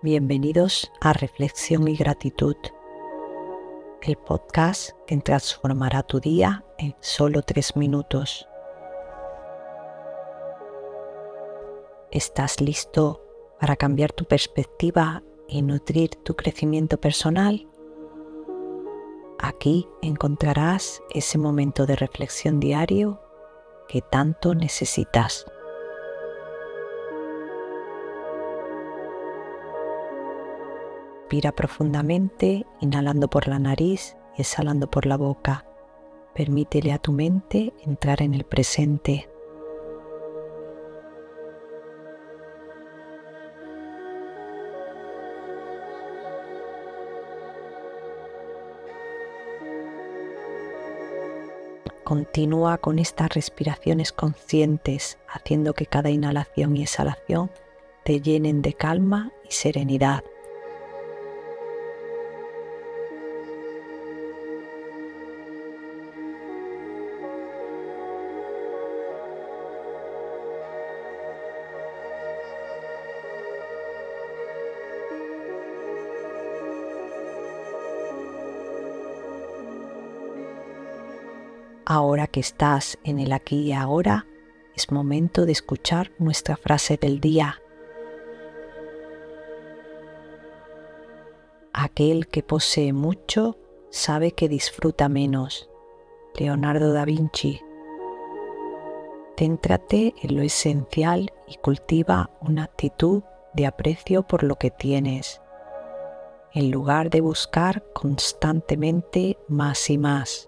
Bienvenidos a Reflexión y Gratitud, el podcast que transformará tu día en solo tres minutos. ¿Estás listo para cambiar tu perspectiva y nutrir tu crecimiento personal? Aquí encontrarás ese momento de reflexión diario que tanto necesitas. Respira profundamente, inhalando por la nariz y exhalando por la boca. Permítele a tu mente entrar en el presente. Continúa con estas respiraciones conscientes, haciendo que cada inhalación y exhalación te llenen de calma y serenidad. Ahora que estás en el aquí y ahora, es momento de escuchar nuestra frase del día. Aquel que posee mucho sabe que disfruta menos. Leonardo da Vinci. Céntrate en lo esencial y cultiva una actitud de aprecio por lo que tienes, en lugar de buscar constantemente más y más.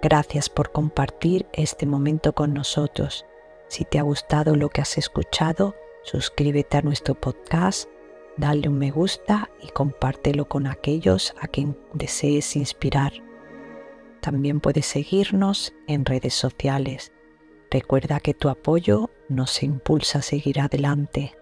Gracias por compartir este momento con nosotros. Si te ha gustado lo que has escuchado, suscríbete a nuestro podcast, dale un me gusta y compártelo con aquellos a quien desees inspirar. También puedes seguirnos en redes sociales. Recuerda que tu apoyo nos impulsa a seguir adelante.